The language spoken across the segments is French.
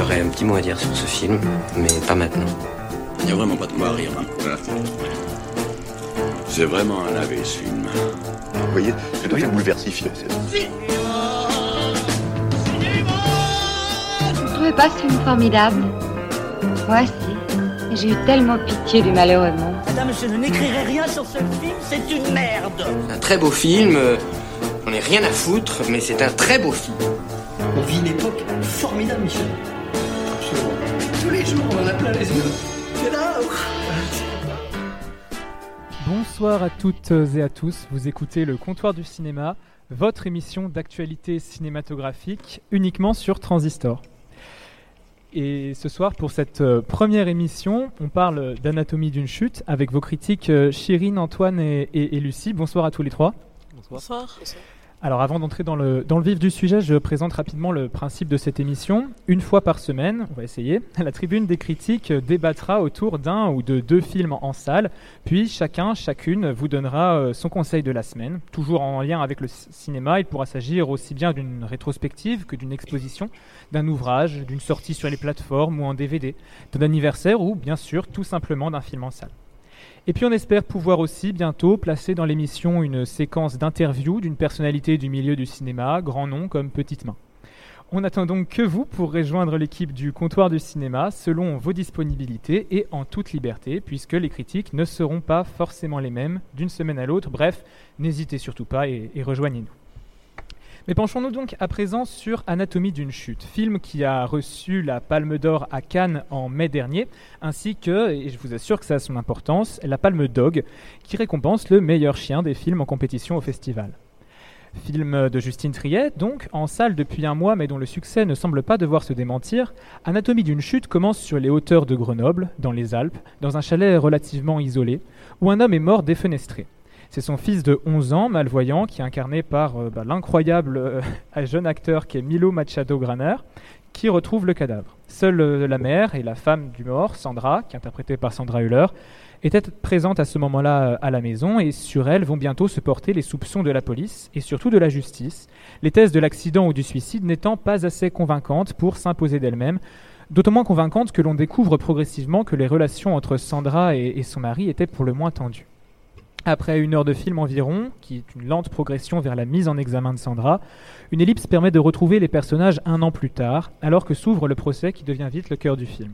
J'aurais un petit mot à dire sur ce film, mais pas maintenant. Il n'y a vraiment pas de quoi à rire. Hein. C'est vraiment un lavé ce film. Vous voyez, c'est très bouleversifié. Vous trouvez pas ce film formidable? Moi, si. J'ai eu tellement pitié du malheureux monde. Madame, je n'écrirai rien sur ce film, c'est une merde. Un très beau film. euh, On n'est rien à foutre, mais c'est un très beau film. On vit une époque formidable, Michel. Absolument. Tous les jours, on en a plein les yeux. C'est là. Bonsoir à toutes et à tous, vous écoutez le comptoir du cinéma, votre émission d'actualité cinématographique uniquement sur Transistor. Et ce soir, pour cette euh, première émission, on parle d'anatomie d'une chute avec vos critiques euh, Chirine, Antoine et, et- et Lucie. Bonsoir à tous les trois. Bonsoir. Alors avant d'entrer dans le, vif du sujet, je présente rapidement le principe de cette émission. Une fois par semaine, on va essayer, la tribune des critiques débattra autour d'un ou de deux films en salle, puis chacun, chacune vous donnera euh, son conseil de la semaine. Toujours en lien avec le cinéma, il pourra s'agir aussi bien d'une rétrospective que d'une exposition, d'un ouvrage, d'une sortie sur les plateformes ou en DVD, d'un anniversaire ou bien sûr tout simplement d'un film en salle. Et puis on espère pouvoir aussi bientôt placer dans l'émission une séquence d'interviews d'une personnalité du milieu du cinéma, grand nom comme petite main. On attend donc que vous pour rejoindre l'équipe du comptoir du cinéma selon vos disponibilités et en toute liberté, puisque les critiques ne seront pas forcément les mêmes d'une semaine à l'autre. Bref, n'hésitez surtout pas et rejoignez-nous. Mais penchons-nous donc à présent sur Anatomie d'une chute, film qui a reçu la Palme d'Or à Cannes en mai dernier, ainsi que, et je vous assure que ça a son importance, la Palme Dog, qui récompense le meilleur chien des films en compétition au festival. Film de Justine Triet, donc, en salle depuis un mois, mais dont le succès ne semble pas devoir se démentir, Anatomie d'une chute commence sur les hauteurs de Grenoble, dans les Alpes, dans un chalet relativement isolé, où un homme est mort défenestré. C'est son fils de 11 ans, malvoyant, qui est incarné par euh, bah, l'incroyable euh, jeune acteur qui est Milo Machado Graner, qui retrouve le cadavre. Seule euh, la mère et la femme du mort, Sandra, qui est interprétée par Sandra Hüller, étaient présentes à ce moment-là à la maison et sur elle vont bientôt se porter les soupçons de la police et surtout de la justice, les thèses de l'accident ou du suicide n'étant pas assez convaincantes pour s'imposer d'elles-mêmes, d'autant moins convaincantes que l'on découvre progressivement que les relations entre Sandra et son mari étaient pour le moins tendues. Après une heure de film environ, qui est une lente progression vers la mise en examen de Sandra, une ellipse permet de retrouver les personnages un an plus tard, alors que s'ouvre le procès qui devient vite le cœur du film.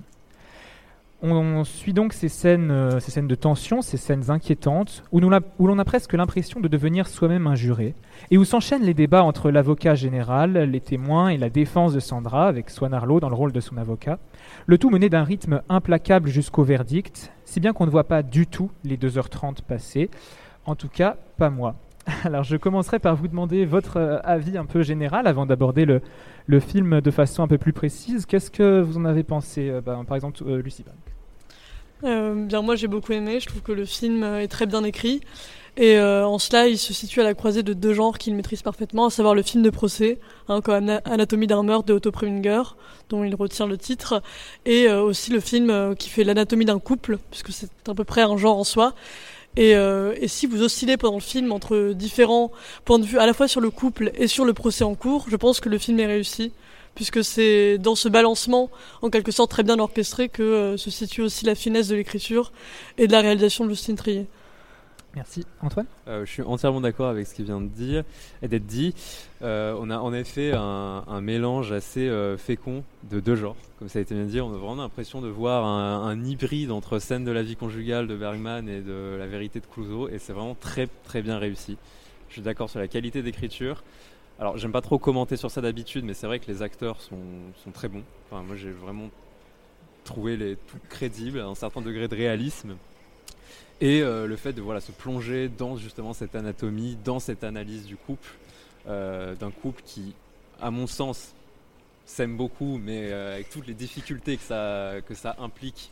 On suit donc ces scènes, euh, ces scènes de tension, ces scènes inquiétantes, où, l'on a presque l'impression de devenir soi-même un juré, et où s'enchaînent les débats entre l'avocat général, les témoins et la défense de Sandra, avec Swan Arlo dans le rôle de son avocat, le tout mené d'un rythme implacable jusqu'au verdict, si bien qu'on ne voit pas du tout les 2h30 passer, en tout cas pas moi. Alors je commencerai par vous demander votre euh, avis un peu général avant d'aborder le, film de façon un peu plus précise. Qu'est-ce que vous en avez pensé, euh, ben, par exemple, euh, Lucie Bank bien, moi j'ai beaucoup aimé. Je trouve que le film euh, est très bien écrit. Et euh, en cela, il se situe à la croisée de deux genres qu'il maîtrise parfaitement, à savoir le film de procès, hein, comme Ana- Anatomie d'un meurtre de Otto Preminger, dont il retient le titre, et euh, aussi le film euh, qui fait l'anatomie d'un couple, puisque c'est à peu près un genre en soi. Euh, et si vous oscillez pendant le film entre différents points de vue, à la fois sur le couple et sur le procès en cours, je pense que le film est réussi, puisque c'est dans ce balancement, en quelque sorte très bien orchestré, que euh, se situe aussi la finesse de l'écriture et de la réalisation de Justine Trier. Merci. Antoine? Euh, je suis entièrement d'accord avec ce qui vient de dire et d'être dit. Euh, on a en effet un, un mélange assez euh, fécond de deux genres, comme ça a été bien dit. On a vraiment l'impression de voir un, un hybride entre scène de la vie conjugale de Bergman et de la vérité de Clouseau, et c'est vraiment très très bien réussi. Je suis d'accord sur la qualité d'écriture. Alors, j'aime pas trop commenter sur ça d'habitude, mais c'est vrai que les acteurs sont, sont très bons. Enfin, moi, j'ai vraiment trouvé les tout crédibles, un certain degré de réalisme. Et euh, le fait de voilà, se plonger dans justement cette anatomie, dans cette analyse du couple, euh, d'un couple qui, à mon sens, s'aime beaucoup, mais euh, avec toutes les difficultés que ça, que ça implique,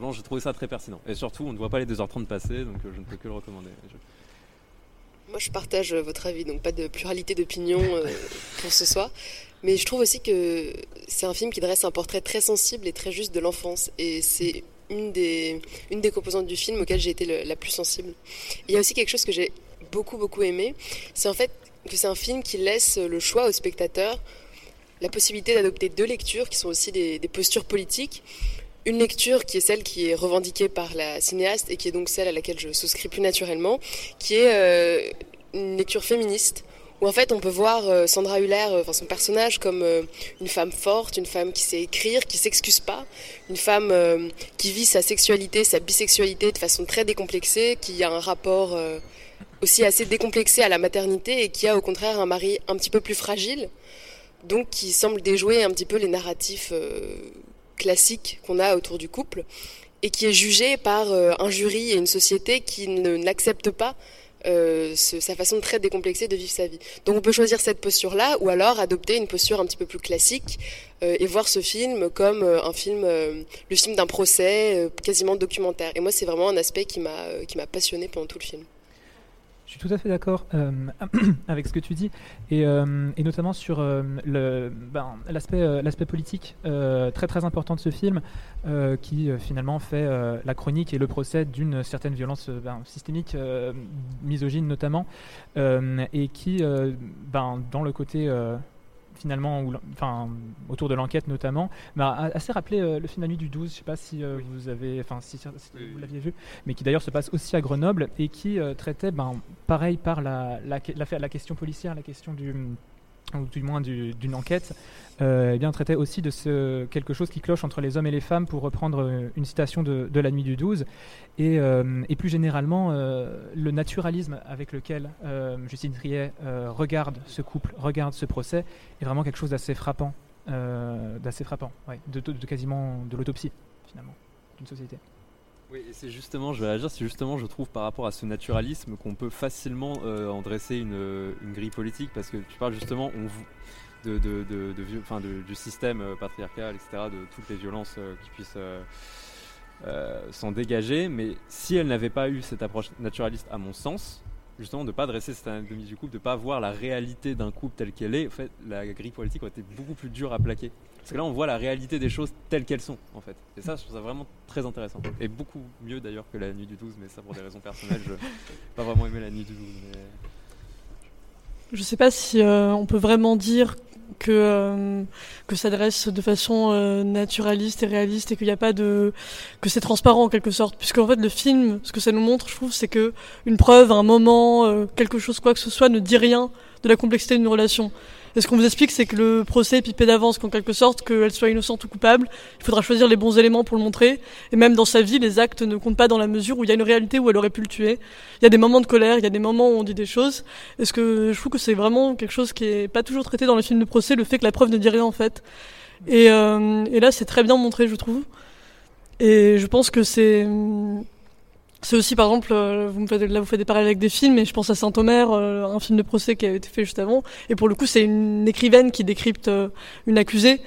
non, j'ai trouvé ça très pertinent. Et surtout, on ne voit pas les 2h30 passer, donc je ne peux que le recommander. Moi, je partage euh, votre avis, donc pas de pluralité d'opinion euh, pour ce soir. Mais je trouve aussi que c'est un film qui dresse un portrait très sensible et très juste de l'enfance. Et c'est une des, une des composantes du film auquel j'ai été le- la plus sensible. Il y a aussi quelque chose que j'ai beaucoup, beaucoup aimé. C'est en fait que c'est un film qui laisse le choix au spectateur la possibilité d'adopter deux lectures qui sont aussi des, des, postures politiques. Une lecture qui est celle qui est revendiquée par la cinéaste et qui est donc celle à laquelle je souscris plus naturellement, qui est euh, une lecture féministe où en fait on peut voir euh, Sandra Huller, euh, enfin son personnage, comme une femme forte, une femme qui sait écrire, qui s'excuse pas, une femme qui vit sa sexualité, sa bisexualité de façon très décomplexée, qui a un rapport aussi assez décomplexé à la maternité et qui a au contraire un mari un petit peu plus fragile, donc qui semble déjouer un petit peu les narratifs classiques qu'on a autour du couple et qui est jugé par euh, un jury et une société qui n'accepte pas euh, sa façon très décomplexée de vivre sa vie. Donc on peut choisir cette posture-là ou alors adopter une posture un petit peu plus classique euh, et voir ce film comme un film, le film d'un procès quasiment documentaire. Et moi c'est vraiment un aspect qui m'a qui m'a passionné pendant tout le film. Je suis tout à fait d'accord euh, avec ce que tu dis, et, euh, notamment sur euh, ben, l'aspect, politique très très important de ce film, qui finalement fait la chronique et le procès d'une certaine violence ben, systémique, misogyne notamment, et qui, ben, dans le côté finalement, ou, enfin, autour de l'enquête notamment, m'a assez rappelé euh, le film La Nuit du 12, je sais pas si euh, vous avez, enfin si, si vous l'aviez vu, mais qui d'ailleurs se passe aussi à Grenoble et qui euh, traitait, ben, pareil par la, la, la, la question policière, la question du ou du moins du, d'une enquête, euh, eh bien traitait aussi de ce quelque chose qui cloche entre les hommes et les femmes, pour reprendre euh, une citation de, la nuit du 12, et, euh, et plus généralement le naturalisme avec lequel Justine Triet regarde ce couple, regarde ce procès, est vraiment quelque chose d'assez frappant, d'assez frappant, ouais, de quasiment de l'autopsie finalement d'une société. Oui, et c'est justement, je vais réagir, c'est justement, je trouve, par rapport à ce naturalisme qu'on peut facilement euh, en dresser une, une, grille politique, parce que tu parles justement de, du système euh, patriarcal, etc., de toutes les violences euh, qui puissent euh, euh, s'en dégager, mais si elle n'avait pas eu cette approche naturaliste, à mon sens, justement, de ne pas dresser cette anatomie du couple, de ne pas voir la réalité d'un couple telle qu'elle est, en fait, la grille politique aurait été beaucoup plus dure à plaquer. Parce que là, on voit la réalité des choses telles qu'elles sont, en fait. Et ça, je trouve ça vraiment très intéressant. Et beaucoup mieux d'ailleurs que la nuit du 12, mais ça pour des raisons personnelles, je n'ai pas vraiment aimé la nuit du 12. Mais... Je sais pas si euh, on peut vraiment dire que euh, que ça dresse de façon euh, naturaliste et réaliste et qu'il n'y a pas de que c'est transparent en quelque sorte puisque fait le film ce que ça nous montre je trouve c'est que une preuve un moment quelque chose quoi que ce soit ne dit rien de la complexité d'une relation et ce qu'on vous explique, c'est que le procès est pipé d'avance, qu'en quelque sorte, qu'elle soit innocente ou coupable, il faudra choisir les bons éléments pour le montrer. Et même dans sa vie, les actes ne comptent pas dans la mesure où il y a une réalité où elle aurait pu le tuer. Il y a des moments de colère, il y a des moments où on dit des choses. Et ce que je trouve que c'est vraiment quelque chose qui est pas toujours traité dans les films de procès, le fait que la preuve ne dit rien en fait. Et, euh, et là, c'est très bien montré, je trouve. Et je pense que c'est c'est aussi, par exemple, euh, là vous faites des parallèles avec des films, et je pense à Saint-Omer, euh, un film de procès qui a été fait juste avant. Et pour le coup, c'est une écrivaine qui décrypte euh, une accusée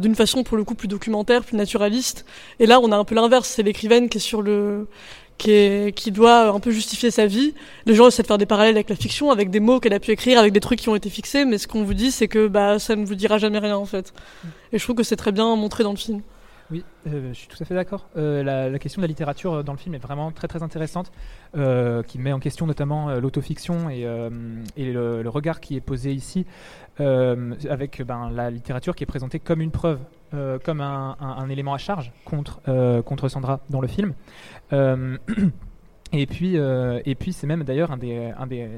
d'une façon, pour le coup, plus documentaire, plus naturaliste. Et là, on a un peu l'inverse. C'est l'écrivaine qui est sur le qui, est, qui doit un peu justifier sa vie. Les gens essaient de faire des parallèles avec la fiction, avec des mots qu'elle a pu écrire, avec des trucs qui ont été fixés, mais ce qu'on vous dit, c'est que bah, ça ne vous dira jamais rien, en fait. Et je trouve que c'est très bien montré dans le film. Oui, euh, je suis tout à fait d'accord. Euh, la, question de la littérature euh, dans le film est vraiment très très intéressante, qui met en question notamment l'autofiction et, et le, regard qui est posé ici, avec ben, la littérature qui est présentée comme une preuve, comme un, élément à charge contre, contre Sandra dans le film. et puis, puis c'est même d'ailleurs un des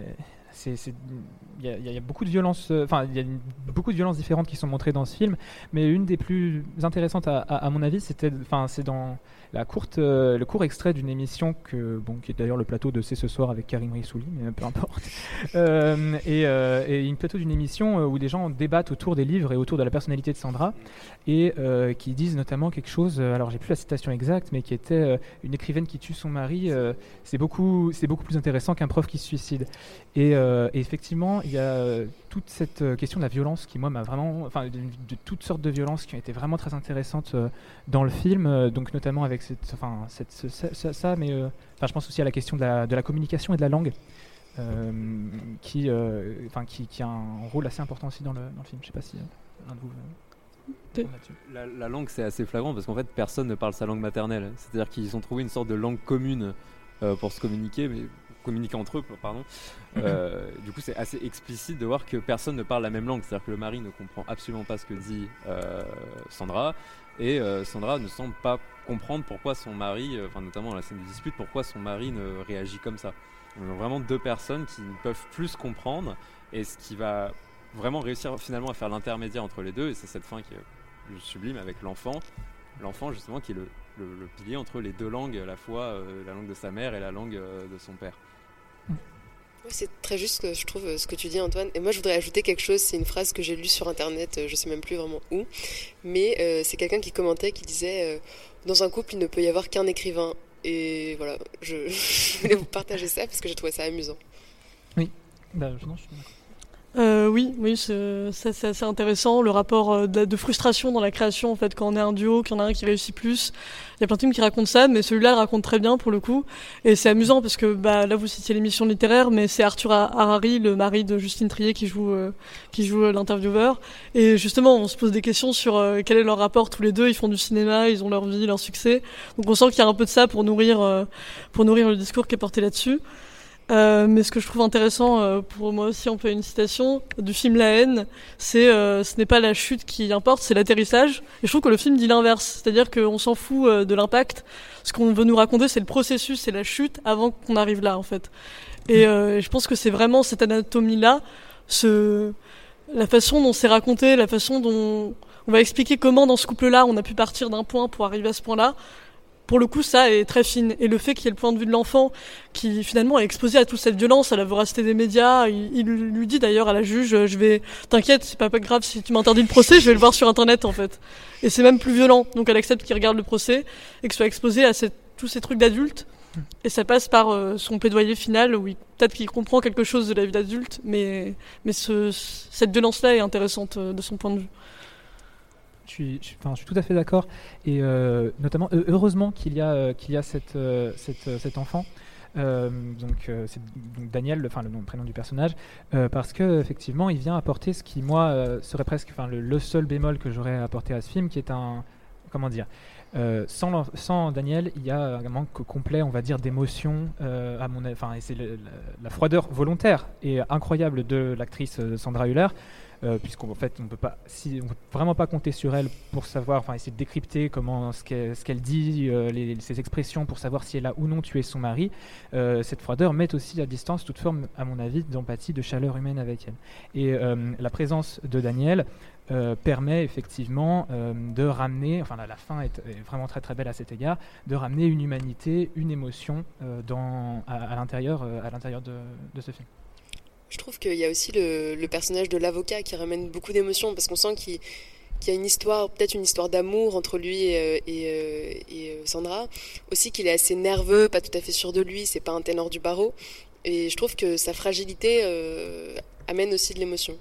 il y, y, a beaucoup de violences, enfin il y a une, beaucoup de violences différentes qui sont montrées dans ce film, mais une des plus intéressantes à, à, à mon avis, c'était, enfin c'est dans la courte, euh, le court extrait d'une émission que, bon, qui est d'ailleurs le plateau de C'est ce soir avec Karim Rissouli, mais peu importe, euh, et, euh, et, une plateau d'une émission où des gens débattent autour des livres et autour de la personnalité de Sandra, et qui disent notamment quelque chose, alors j'ai plus la citation exacte, mais qui était une écrivaine qui tue son mari, c'est beaucoup, c'est beaucoup plus intéressant qu'un prof qui se suicide. Et, et effectivement, il y a toute cette question de la violence qui moi m'a vraiment, enfin de, de, toutes sortes de violences qui ont été vraiment très intéressantes dans le film, donc notamment avec cette, enfin, cette, ça, ça, mais euh, enfin, je pense aussi à la question de la, de la communication et de la langue, euh, qui, euh, enfin, qui, qui, a un rôle assez important aussi dans le, dans le film. Je sais pas si l'un de vous. La, la, langue, c'est assez flagrant parce qu'en fait, personne ne parle sa langue maternelle. C'est-à-dire qu'ils ont trouvé une sorte de langue commune pour se communiquer, mais communiquer entre eux, pardon. Euh, du coup, c'est assez explicite de voir que personne ne parle la même langue. C'est-à-dire que le mari ne comprend absolument pas ce que dit euh, Sandra, et euh, Sandra ne semble pas comprendre pourquoi son mari, enfin notamment dans la scène de dispute, pourquoi son mari ne réagit comme ça. On a vraiment deux personnes qui ne peuvent plus se comprendre, et ce qui va vraiment réussir finalement à faire l'intermédiaire entre les deux, et c'est cette fin qui est sublime avec l'enfant. L'enfant justement qui est le, le, le pilier entre les deux langues, à la fois euh, la langue de sa mère et la langue euh, de son père. Oui, c'est très juste je trouve euh, ce que tu dis Antoine. Et moi je voudrais ajouter quelque chose, c'est une phrase que j'ai lue sur internet, euh, je sais même plus vraiment où, mais euh, c'est quelqu'un qui commentait, qui disait dans un couple il ne peut y avoir qu'un écrivain. Et voilà, je, je voulais vous partager ça parce que j'ai trouvé ça amusant. Bah, je- non, je suis d'accord. Euh, oui, oui, c'est assez intéressant. Le rapport euh, de, frustration dans la création, en fait, quand on est un duo, qu'il y en a un qui réussit plus. Il y a plein de films qui racontent ça, mais celui-là raconte très bien pour le coup. Et c'est amusant parce que bah, là, vous citiez l'émission littéraire, mais c'est Arthur Harari, le mari de Justine Trier, qui joue, euh, qui joue euh, l'intervieweur. Et justement, on se pose des questions sur quel est leur rapport tous les deux. Ils font du cinéma, ils ont leur vie, leur succès. Donc on sent qu'il y a un peu de ça pour nourrir, pour nourrir le discours qui est porté là-dessus. Euh, mais ce que je trouve intéressant, euh, pour moi aussi, on peut une citation du film La haine, c'est euh, ce n'est pas la chute qui importe, c'est l'atterrissage. Et je trouve que le film dit l'inverse, c'est-à-dire qu'on s'en fout euh, de l'impact. Ce qu'on veut nous raconter, c'est le processus, c'est la chute avant qu'on arrive là, en fait. Et euh, je pense que c'est vraiment cette anatomie-là, ce, la façon dont c'est raconté, la façon dont on va expliquer comment dans ce couple-là on a pu partir d'un point pour arriver à ce point-là pour le coup, ça est très fine. Et le fait qu'il y ait le point de vue de l'enfant, qui finalement est exposé à toute cette violence, à la voracité des médias, il, lui dit d'ailleurs à la juge, euh, je vais, t'inquiète, c'est pas, grave si tu m'interdis le procès, je vais le voir sur internet en fait. Et c'est même plus violent. Donc elle accepte qu'il regarde le procès et qu'il soit exposé à cette- tous ces trucs d'adulte. Et ça passe par euh, son plaidoyer final où peut-être qu'il comprend quelque chose de la vie d'adulte, mais, mais ce, cette violence-là est intéressante euh, de son point de vue. Je suis, tout à fait d'accord. Et euh, notamment, heureusement qu'il y a, euh, euh, cet enfant. Donc, Daniel, le- enfin le nom, le prénom du personnage, parce que effectivement, il vient apporter ce qui moi serait presque, le, seul bémol que j'aurais apporté à ce film, qui est un, comment dire, sans, Daniel, il y a un manque complet, on va dire, d'émotion. à mon, enfin, et c'est la, la froideur volontaire et incroyable de l'actrice Sandra Hüller. Euh, puisqu'en fait on peut pas peut vraiment pas compter sur elle pour savoir enfin essayer de décrypter comment ce qu'elle dit euh, ses expressions pour savoir si elle a ou non tué son mari. Euh, cette froideur met aussi à distance toute forme à mon avis d'empathie de chaleur humaine avec elle. Et euh, la présence de Daniel permet effectivement de ramener enfin la, fin est, vraiment très très belle à cet égard de ramener une humanité une émotion à, l'intérieur à l'intérieur de ce film Je trouve qu'il y a aussi le, personnage de l'avocat qui ramène beaucoup d'émotions parce qu'on sent qu'il y a une histoire, peut-être une histoire d'amour entre lui et, euh, euh, euh, Sandra. Aussi qu'il est assez nerveux, pas tout à fait sûr de lui, c'est pas un ténor du barreau. Et je trouve que sa fragilité amène aussi de l'émotion.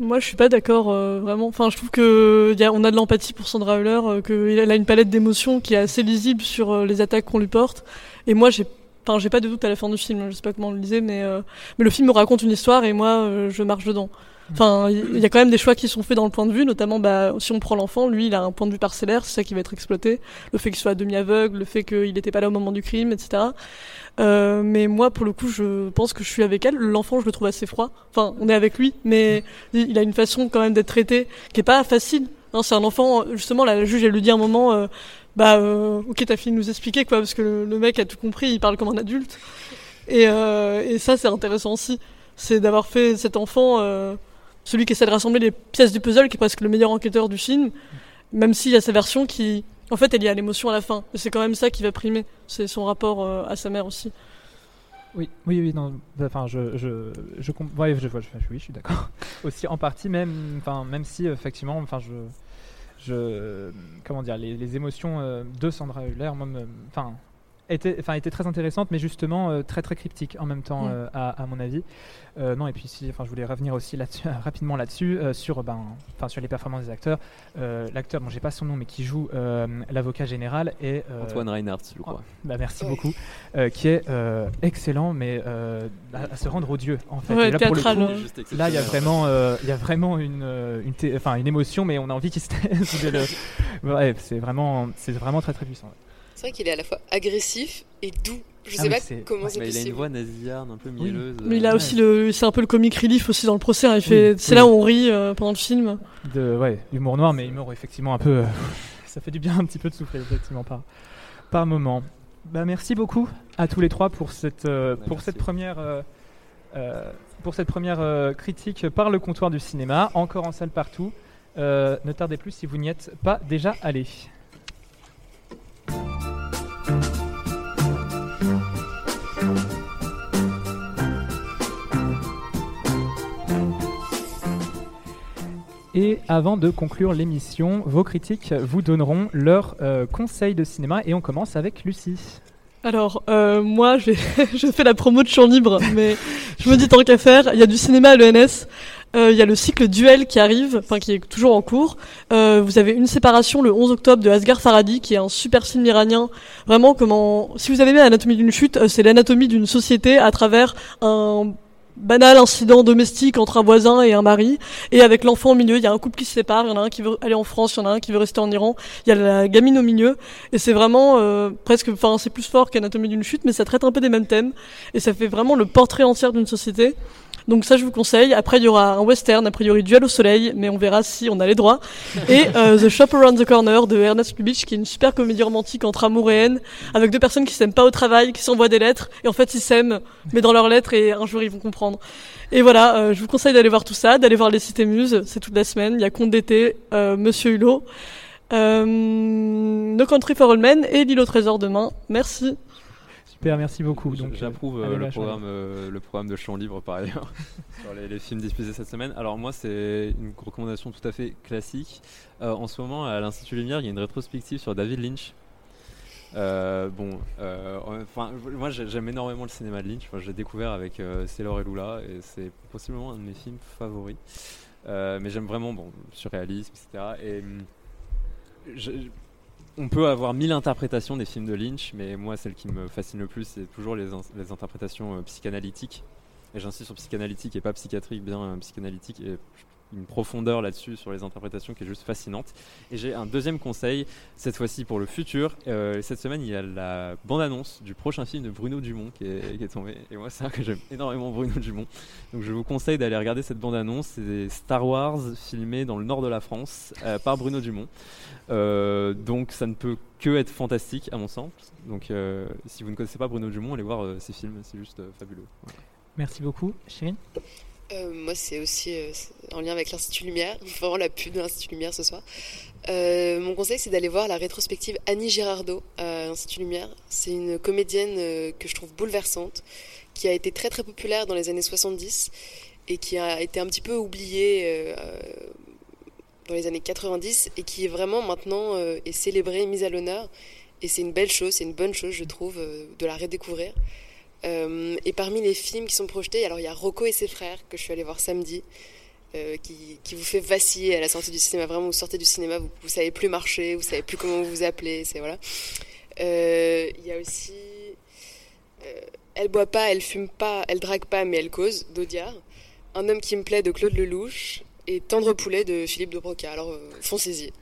Moi, je suis pas d'accord vraiment. Enfin, je trouve que y a, de l'empathie pour Sandra euh, qu'elle a une palette d'émotions qui est assez lisible sur les attaques qu'on lui porte. Et moi, j'ai, enfin, j'ai pas de doute à la fin du film. Je sais pas comment on le disait, mais euh, mais le film me raconte une histoire et moi, euh, je marche dedans. Enfin, il y a quand même des choix qui sont faits dans le point de vue, notamment, bah, si on prend l'enfant, lui, il a un point de vue parcellaire, c'est ça qui va être exploité. Le fait qu'il soit à demi aveugle, le fait qu'il n'était pas là au moment du crime, etc. Euh, mais moi, pour le coup, je pense que je suis avec elle. L'enfant, je le trouve assez froid. Enfin, on est avec lui, mais il il a une façon quand même d'être traité qui est pas facile. Hein, c'est un enfant, justement, la juge, elle lui dit à un moment, euh, bah, euh, ok, t'as fini de nous expliquer, quoi, parce que le, mec a tout compris, il parle comme un adulte. Et, euh, ça, c'est intéressant aussi. C'est d'avoir fait cet enfant, euh, celui qui essaie de rassembler les pièces du puzzle, qui est presque le meilleur enquêteur du film, même s'il y a sa version qui, en fait, elle y a l'émotion à la fin. Et c'est quand même ça qui va primer. C'est son rapport euh, à sa mère aussi. Oui, oui, oui, enfin, je, je, je, ouais, je, je, je- oui, je suis d'accord. Aussi, en partie, même, enfin, même si, effectivement, enfin, je, je, comment dire, les, les émotions euh, de Sandra Hüller, enfin, étaient, enfin, étaient très intéressantes, mais justement euh, très, très cryptiques en même temps, Mm. euh, à, à mon avis. Euh, non, et puis, si, enfin, je voulais revenir aussi là-dessus, rapidement là-dessus, euh, sur, ben, enfin, sur les performances des acteurs. Euh, L'acteur, bon, j'ai pas son nom, mais qui joue euh, l'avocat général est euh, Antoine Reinhardt, je crois. bah, merci beaucoup. Euh, qui est euh, excellent, mais euh, à, à se rendre odieux en fait. Ouais, Et là, pour le coup, là, il y a vraiment, euh, il y a vraiment une, une, une émotion, mais on a envie qu'il se taise. Ouais, c'est vraiment, c'est vraiment très très puissant. ouais. C'est vrai qu'il est à la fois agressif et doux. Je Ah sais oui, pas comment c'est Mais il a une possible. voix nasillarde, un peu mielleuse. Mais il a euh, aussi le, c'est un peu le comic relief aussi dans le procès. hein. Il fait, c'est là où on rit euh, pendant le film. de ouais, humour noir, mais humour effectivement un peu. euh, ça fait du bien un petit peu de souffler effectivement par par moment. Bah merci beaucoup à tous les trois pour cette euh, Bah, pour merci. cette première pour cette première euh, critique par le comptoir du cinéma, encore en salle partout. Euh, ne tardez plus si vous n'y êtes pas déjà allé. Et avant de conclure l'émission, vos critiques vous donneront leurs euh, conseils de cinéma et on commence avec Lucie. Alors, euh, moi, je fais la promo de Champ Libre, mais je me dis tant qu'à faire, il y a du cinéma à l'ENS. Euh, Il y a le cycle Duel qui arrive, enfin qui est toujours en cours. Euh, vous avez une séparation le 11 octobre de Asghar Farhadi, qui est un super film iranien. Vraiment, comment Si vous avez aimé Anatomie d'une chute, c'est l'anatomie d'une société à travers un banal incident domestique entre un voisin et un mari, et avec l'enfant au milieu, il y a un couple qui se sépare, il y en a un qui veut aller en France, il y en a un qui veut rester en Iran, il y a la gamine au milieu, et c'est vraiment euh, presque, enfin c'est plus fort qu'Anatomie d'une chute, mais ça traite un peu des mêmes thèmes, et ça fait vraiment le portrait entier d'une société. Donc ça je vous conseille. Après il y aura un western, a priori Duel au soleil, mais on verra si on a les droits. Et euh, The Shop Around the Corner de Ernest Lubitsch, qui est une super comédie romantique entre amour et haine, avec deux personnes qui s'aiment pas au travail, qui s'envoient des lettres, et en fait ils s'aiment, mais dans leurs lettres, et un jour ils vont comprendre. Et voilà, euh, je vous conseille d'aller voir tout ça, d'aller voir les Cités Muses, c'est toute la semaine. Il y a Conte d'été, euh, Monsieur Hulot, euh, No Country for All Men et L'île au trésor demain. Merci. Super, merci beaucoup. Donc, J'approuve euh, euh, le, programme, euh, le programme de Champ Libre par ailleurs sur les, les films diffusés cette semaine. Alors moi c'est une recommandation tout à fait classique. Euh, en ce moment à l'Institut Lumière il y a une rétrospective sur David Lynch. Euh, bon, euh, enfin moi j'ai- j'aime énormément le cinéma de Lynch. Enfin, j'ai découvert avec euh, Sailor et Lula et c'est possiblement un de mes films favoris. Euh, mais j'aime vraiment bon surréalisme etc. Et je- on peut avoir mille interprétations des films de Lynch, mais moi, celle qui me fascine le plus, c'est toujours les, in- les interprétations euh, psychanalytiques. Et j'insiste sur psychanalytique et pas psychiatrique, bien euh, psychanalytique. Et une profondeur là-dessus sur les interprétations qui est juste fascinante. Et j'ai un deuxième conseil, cette fois-ci pour le futur. Euh, cette semaine, il y a la bande-annonce du prochain film de Bruno Dumont qui est, qui tombé. Et moi, c'est vrai que j'aime énormément Bruno Dumont. Donc je vous conseille d'aller regarder cette bande-annonce. C'est Star Wars filmé dans le nord de la France euh, par Bruno Dumont. Euh, donc ça ne peut que être fantastique à mon sens. Donc si vous ne connaissez pas Bruno Dumont, allez voir ses films, c'est juste fabuleux. Merci beaucoup, Chirine. Euh, moi, c'est aussi euh, en lien avec l'Institut Lumière, vraiment la pub de l'Institut Lumière ce soir. Euh, mon conseil, c'est d'aller voir la rétrospective Annie Girardot à l'Institut Lumière. C'est une comédienne que je trouve bouleversante, qui a été très très populaire dans les années 70 et qui a été un petit peu oubliée dans les années 90 et qui est vraiment maintenant est célébrée, mise à l'honneur. Et c'est une belle chose, c'est une bonne chose, je trouve, de la redécouvrir. Euh, et parmi les films qui sont projetés, alors il y a Rocco et ses frères que je suis allée voir samedi, euh, qui, vous fait vaciller à la sortie du cinéma. Vraiment, vous sortez du cinéma, vous, vous savez plus marcher, vous savez plus comment vous vous appelez. C'est voilà. Euh, Il y a aussi Elle boit pas, elle fume pas, elle drague pas, mais elle cause d'Audiard. Un homme qui me plaît de Claude Lelouch et Tendre poulet de Philippe de Broca. Alors foncez-y.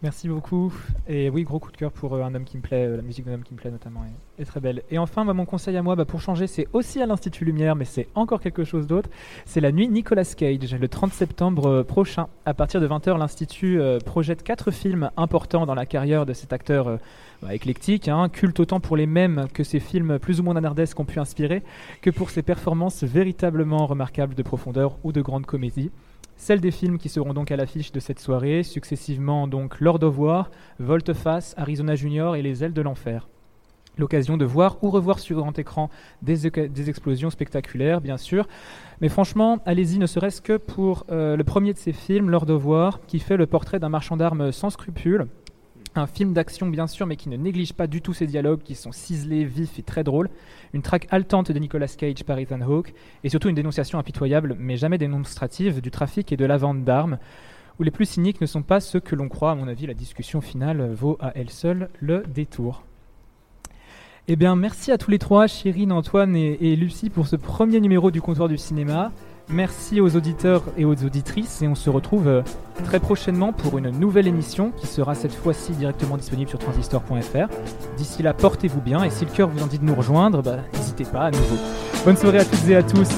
Merci beaucoup. Et oui, gros coup de cœur pour euh, un homme qui me plaît, euh, la musique d'un homme qui me plaît notamment est, très belle. Et enfin, mon conseil à moi, bah, pour changer, c'est aussi à l'Institut Lumière, mais c'est encore quelque chose d'autre. C'est la nuit Nicolas Cage, le 30 septembre euh, prochain. À partir de 20h, l'Institut projette quatre films importants dans la carrière de cet acteur bah, éclectique, hein, culte autant pour les mêmes que ses films plus ou moins nanardesques ont pu inspirer, que pour ses performances véritablement remarquables de profondeur ou de grande comédie. Celles des films qui seront donc à l'affiche de cette soirée, successivement donc Lord of War, Volte-Face, Arizona Junior et Les Ailes de l'Enfer. L'occasion de voir ou revoir sur grand écran des, explosions spectaculaires, bien sûr. Mais franchement, allez-y, ne serait-ce que pour euh, le premier de ces films, Lord of War, qui fait le portrait d'un marchand d'armes sans scrupules. Un film d'action, bien sûr, mais qui ne néglige pas du tout ses dialogues, qui sont ciselés, vifs et très drôles. Une traque haletante de Nicolas Cage par Ethan Hawke, et surtout une dénonciation impitoyable, mais jamais démonstrative, du trafic et de la vente d'armes, où les plus cyniques ne sont pas ceux que l'on croit. À mon avis, la discussion finale vaut à elle seule le détour. Eh bien, merci à tous les trois, Chirine, Antoine et, et Lucie, pour ce premier numéro du comptoir du cinéma. Merci aux auditeurs et aux auditrices et on se retrouve euh, très prochainement pour une nouvelle émission qui sera cette fois-ci directement disponible sur transistor.fr. D'ici là, portez-vous bien et si le cœur vous en dit de nous rejoindre, bah, n'hésitez pas à nouveau. Bonne soirée à toutes et à tous.